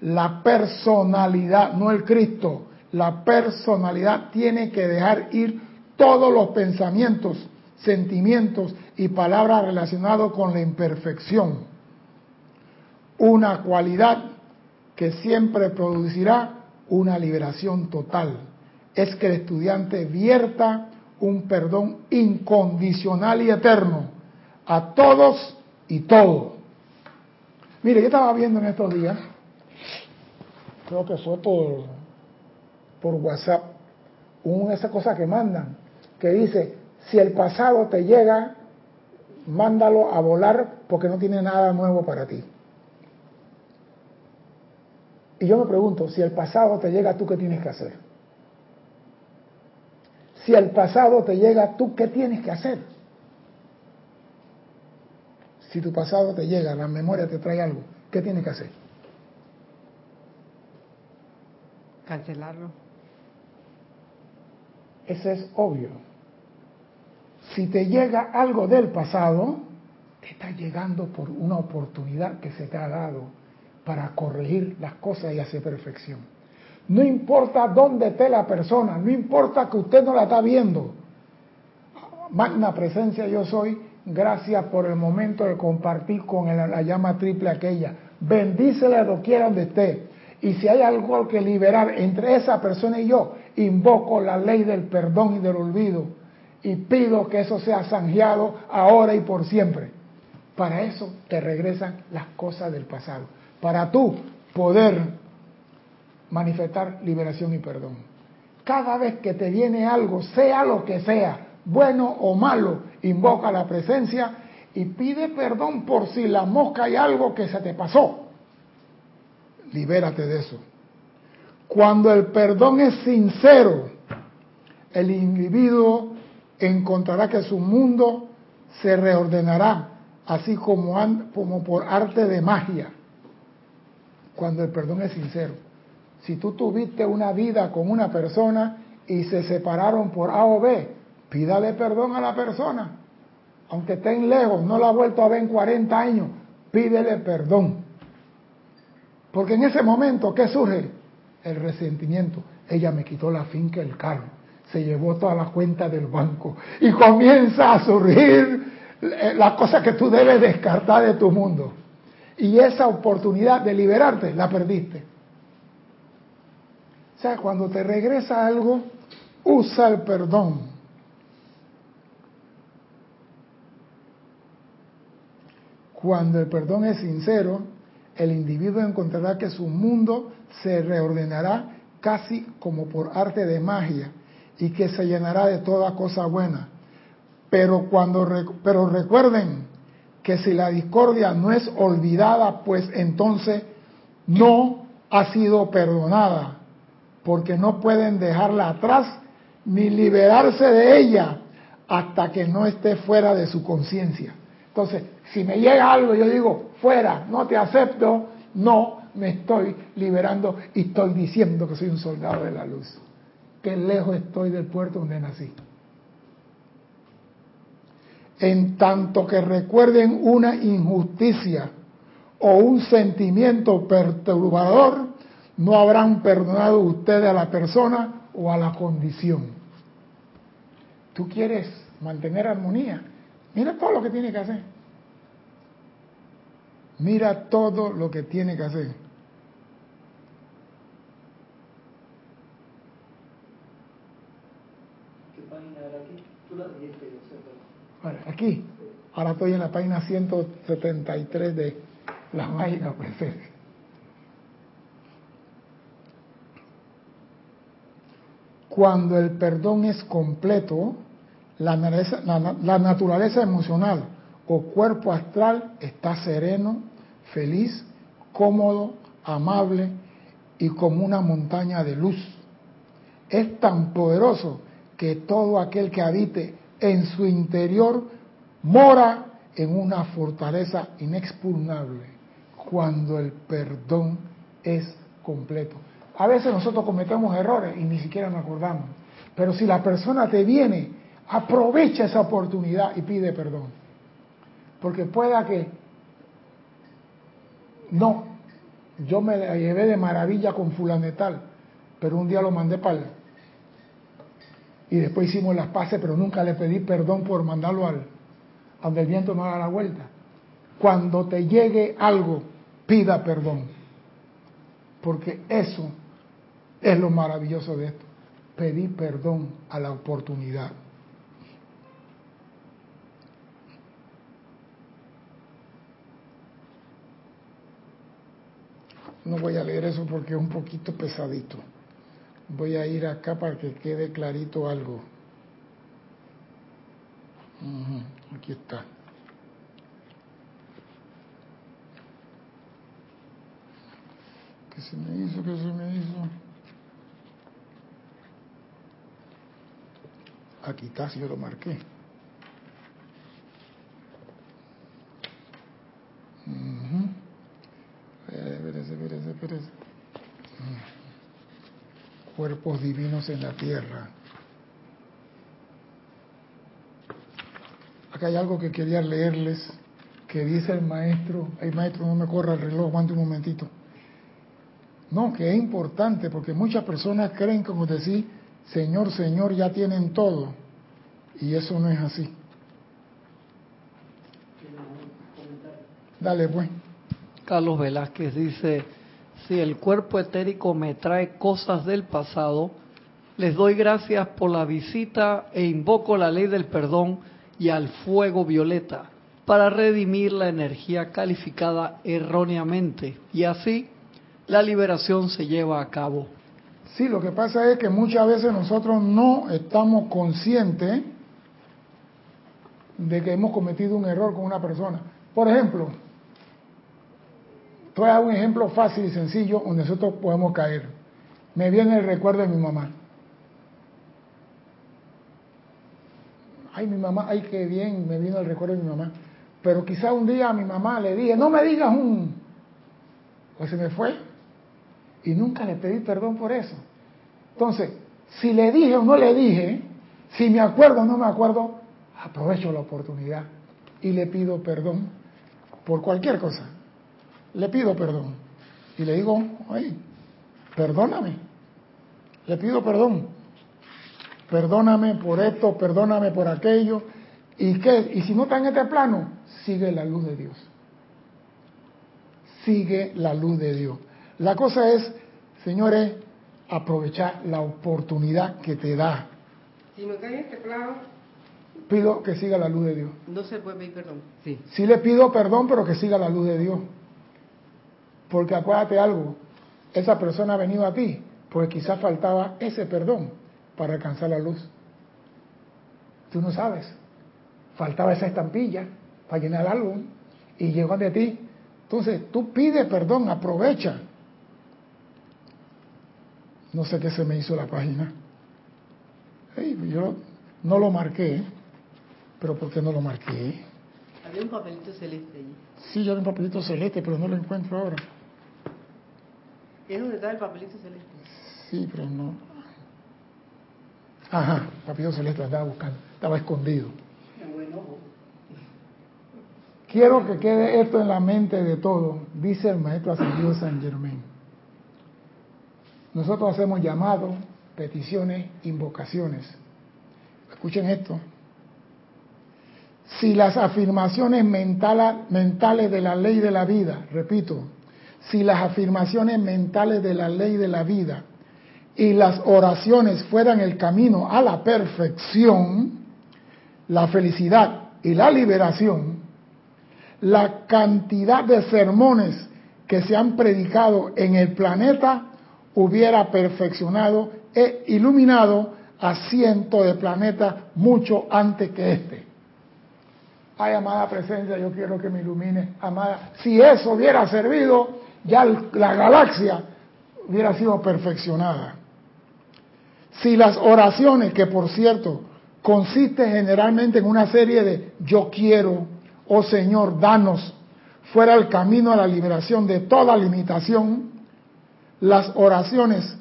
La personalidad, no el Cristo, la personalidad tiene que dejar ir todos los pensamientos, sentimientos y palabras relacionados con la imperfección. Una cualidad que siempre producirá una liberación total. Es que el estudiante vierta un perdón incondicional y eterno a todos y todo. Mire, yo estaba viendo en estos días, creo que fue por, por WhatsApp, una esa cosa que mandan, que dice, si el pasado te llega, mándalo a volar porque no tiene nada nuevo para ti. Y yo me pregunto, si el pasado te llega, ¿tú qué tienes que hacer? Si el pasado te llega, ¿tú qué tienes que hacer? Si tu pasado te llega, la memoria te trae algo, ¿qué tienes que hacer? Cancelarlo. Eso es obvio. Si te llega algo del pasado, te está llegando por una oportunidad que se te ha dado para corregir las cosas y hacer perfección. No importa dónde esté la persona, no importa que usted no la está viendo. Magna presencia yo soy, gracias por el momento de compartir con la llama triple aquella. Bendícele quiera donde esté. Y si hay algo que liberar entre esa persona y yo, invoco la ley del perdón y del olvido y pido que eso sea zanjeado ahora y por siempre. Para eso te regresan las cosas del pasado para tú poder manifestar liberación y perdón. Cada vez que te viene algo, sea lo que sea, bueno o malo, invoca la presencia y pide perdón por si la mosca hay algo que se te pasó. Libérate de eso. Cuando el perdón es sincero, el individuo encontrará que su mundo se reordenará, así como, como por arte de magia cuando el perdón es sincero. Si tú tuviste una vida con una persona y se separaron por A o B, pídale perdón a la persona. Aunque estén lejos, no la ha vuelto a ver en 40 años, pídele perdón. Porque en ese momento, ¿qué surge? El resentimiento. Ella me quitó la finca, el carro, se llevó toda la cuenta del banco y comienza a surgir la cosa que tú debes descartar de tu mundo y esa oportunidad de liberarte la perdiste. O sea, cuando te regresa algo, usa el perdón. Cuando el perdón es sincero, el individuo encontrará que su mundo se reordenará casi como por arte de magia y que se llenará de toda cosa buena. Pero cuando pero recuerden que si la discordia no es olvidada, pues entonces no ha sido perdonada, porque no pueden dejarla atrás ni liberarse de ella hasta que no esté fuera de su conciencia. Entonces, si me llega algo, yo digo, fuera, no te acepto, no me estoy liberando y estoy diciendo que soy un soldado de la luz. Qué lejos estoy del puerto donde nací en tanto que recuerden una injusticia o un sentimiento perturbador, no habrán perdonado ustedes a la persona o a la condición. Tú quieres mantener armonía. Mira todo lo que tiene que hacer. Mira todo lo que tiene que hacer. ¿Qué página era aquí? Tú la dijiste, yo sé, aquí. Ahora estoy en la página 173 de la mágica presencia. Cuando el perdón es completo, la naturaleza, emocional o cuerpo astral está sereno, feliz, cómodo, amable y como una montaña de luz. Es tan poderoso que todo aquel que habite en su interior mora en una fortaleza inexpugnable cuando el perdón es completo. A veces nosotros cometemos errores y ni siquiera nos acordamos. Pero si la persona te viene, aprovecha esa oportunidad y pide perdón. Porque pueda que, no, yo me la llevé de maravilla con fulanetal, pero un día lo mandé para y después hicimos las paces, pero nunca le pedí perdón por mandarlo al, donde el viento no haga la vuelta. Cuando te llegue algo, pida perdón. Porque eso es lo maravilloso de esto. Pedir perdón a la oportunidad. No voy a leer eso porque es un poquito pesadito. Voy a ir acá para que quede clarito algo. Aquí está. ¿Qué se me hizo? ¿Qué se me hizo? Aquí está, si yo lo marqué. Cuerpos divinos en la tierra. Acá hay algo que quería leerles, que dice el maestro, el maestro no me corra el reloj, aguante un momentito. No, que es importante porque muchas personas creen, como decir, Señor, Señor, ya tienen todo. Y eso no es así. Dale, pues. Carlos Velázquez dice, si el cuerpo etérico me trae cosas del pasado, les doy gracias por la visita e invoco la ley del perdón y al fuego violeta para redimir la energía calificada erróneamente y así la liberación se lleva a cabo. Sí, lo que pasa es que muchas veces nosotros no estamos conscientes de que hemos cometido un error con una persona. Por ejemplo, voy a dar un ejemplo fácil y sencillo donde nosotros podemos caer. Me viene el recuerdo de mi mamá. Ay, mi mamá, ay, qué bien, me vino el recuerdo de mi mamá. Pero quizá un día a mi mamá le dije, no me digas un... Pues se me fue y nunca le pedí perdón por eso. Entonces, si le dije o no le dije, si me acuerdo o no me acuerdo, aprovecho la oportunidad y le pido perdón por cualquier cosa. Le pido perdón. Y le digo, oye, perdóname. Le pido perdón. Perdóname por esto, perdóname por aquello. ¿Y qué? Y si no está en este plano, sigue la luz de Dios. Sigue la luz de Dios. La cosa es, señores, aprovechar la oportunidad que te da. Si no está en este plano, pido que siga la luz de Dios. No se puede pedir perdón. Sí. Sí le pido perdón, pero que siga la luz de Dios. Porque acuérdate algo, esa persona ha venido a ti, porque quizás faltaba ese perdón para alcanzar la luz. Tú no sabes. Faltaba esa estampilla para llenar algo y llegó de ti. Entonces, tú pide perdón, aprovecha. No sé qué se me hizo la página. yo no lo marqué, pero ¿por qué no lo marqué? Había un papelito celeste allí. Sí, yo había un papelito celeste, pero no lo encuentro ahora. ¿Es donde está el papelito celeste? Sí, pero no. Ajá, papelito celeste lo estaba buscando. Estaba escondido. Bueno. Quiero que quede esto en la mente de todos, dice el maestro ascendido San Germain. Nosotros hacemos llamados, peticiones, invocaciones. Escuchen esto. Si las afirmaciones mentales de la ley de la vida, repito, si las afirmaciones mentales de la ley de la vida y las oraciones fueran el camino a la perfección, la felicidad y la liberación, la cantidad de sermones que se han predicado en el planeta hubiera perfeccionado e iluminado a cientos de planetas mucho antes que este. Ay, amada presencia, yo quiero que me ilumine, amada. Si eso hubiera servido, ya la galaxia hubiera sido perfeccionada. Si las oraciones, que por cierto consisten generalmente en una serie de yo quiero, oh Señor, danos, fuera el camino a la liberación de toda limitación, las oraciones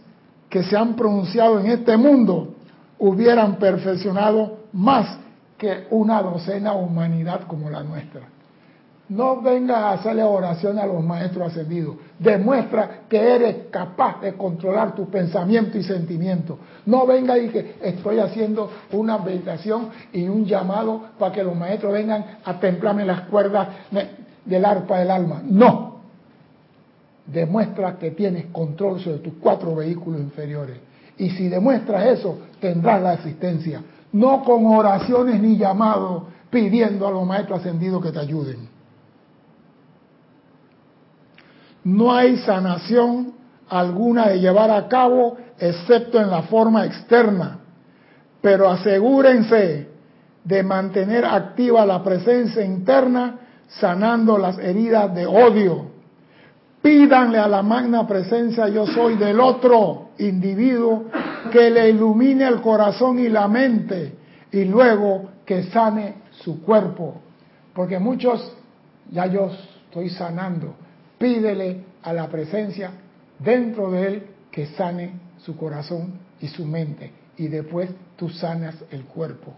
que se han pronunciado en este mundo hubieran perfeccionado más que una docena humanidad como la nuestra. No vengas a hacerle oración a los maestros ascendidos. Demuestra que eres capaz de controlar tu pensamiento y sentimiento. No venga y que estoy haciendo una meditación y un llamado para que los maestros vengan a templarme las cuerdas del arpa del alma. No. Demuestra que tienes control sobre tus cuatro vehículos inferiores. Y si demuestras eso, tendrás la asistencia. No con oraciones ni llamados pidiendo a los maestros ascendidos que te ayuden. No hay sanación alguna de llevar a cabo excepto en la forma externa. Pero asegúrense de mantener activa la presencia interna sanando las heridas de odio. Pídanle a la magna presencia yo soy del otro individuo que le ilumine el corazón y la mente y luego que sane su cuerpo. Porque muchos, ya yo estoy sanando, pídele a la presencia dentro de él que sane su corazón y su mente y después tú sanas el cuerpo.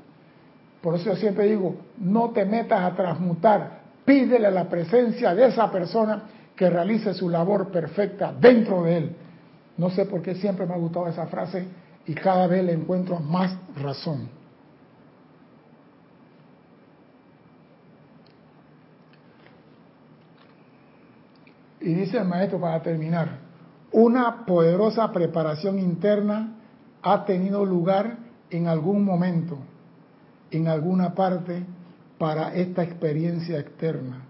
Por eso yo siempre digo, no te metas a transmutar, pídele a la presencia de esa persona que realice su labor perfecta dentro de él. No sé por qué siempre me ha gustado esa frase y cada vez le encuentro más razón. Y dice el maestro para terminar, una poderosa preparación interna ha tenido lugar en algún momento, en alguna parte, para esta experiencia externa.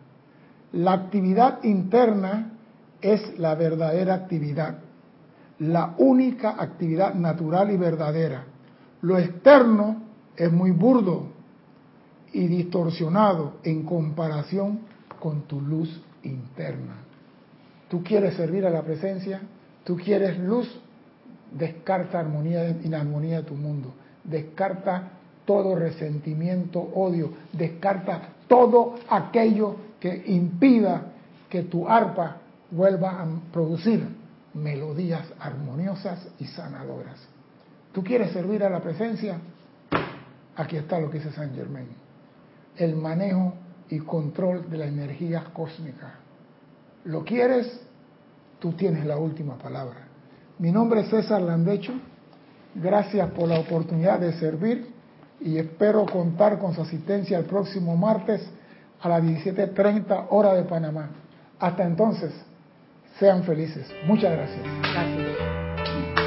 La actividad interna es la verdadera actividad, la única actividad natural y verdadera. Lo externo es muy burdo y distorsionado en comparación con tu luz interna. Tú quieres servir a la presencia, tú quieres luz, descarta armonía, inarmonía de tu mundo, descarta todo resentimiento, odio, descarta todo aquello que impida que tu arpa vuelva a producir melodías armoniosas y sanadoras. ¿Tú quieres servir a la presencia? Aquí está lo que dice San Germain. El manejo y control de la energía cósmica lo quieres, tú tienes la última palabra. Mi nombre es César Landecho. Gracias por la oportunidad de servir y espero contar con su asistencia el próximo martes a las 17.30 hora de Panamá. Hasta entonces, sean felices. Muchas gracias. Gracias.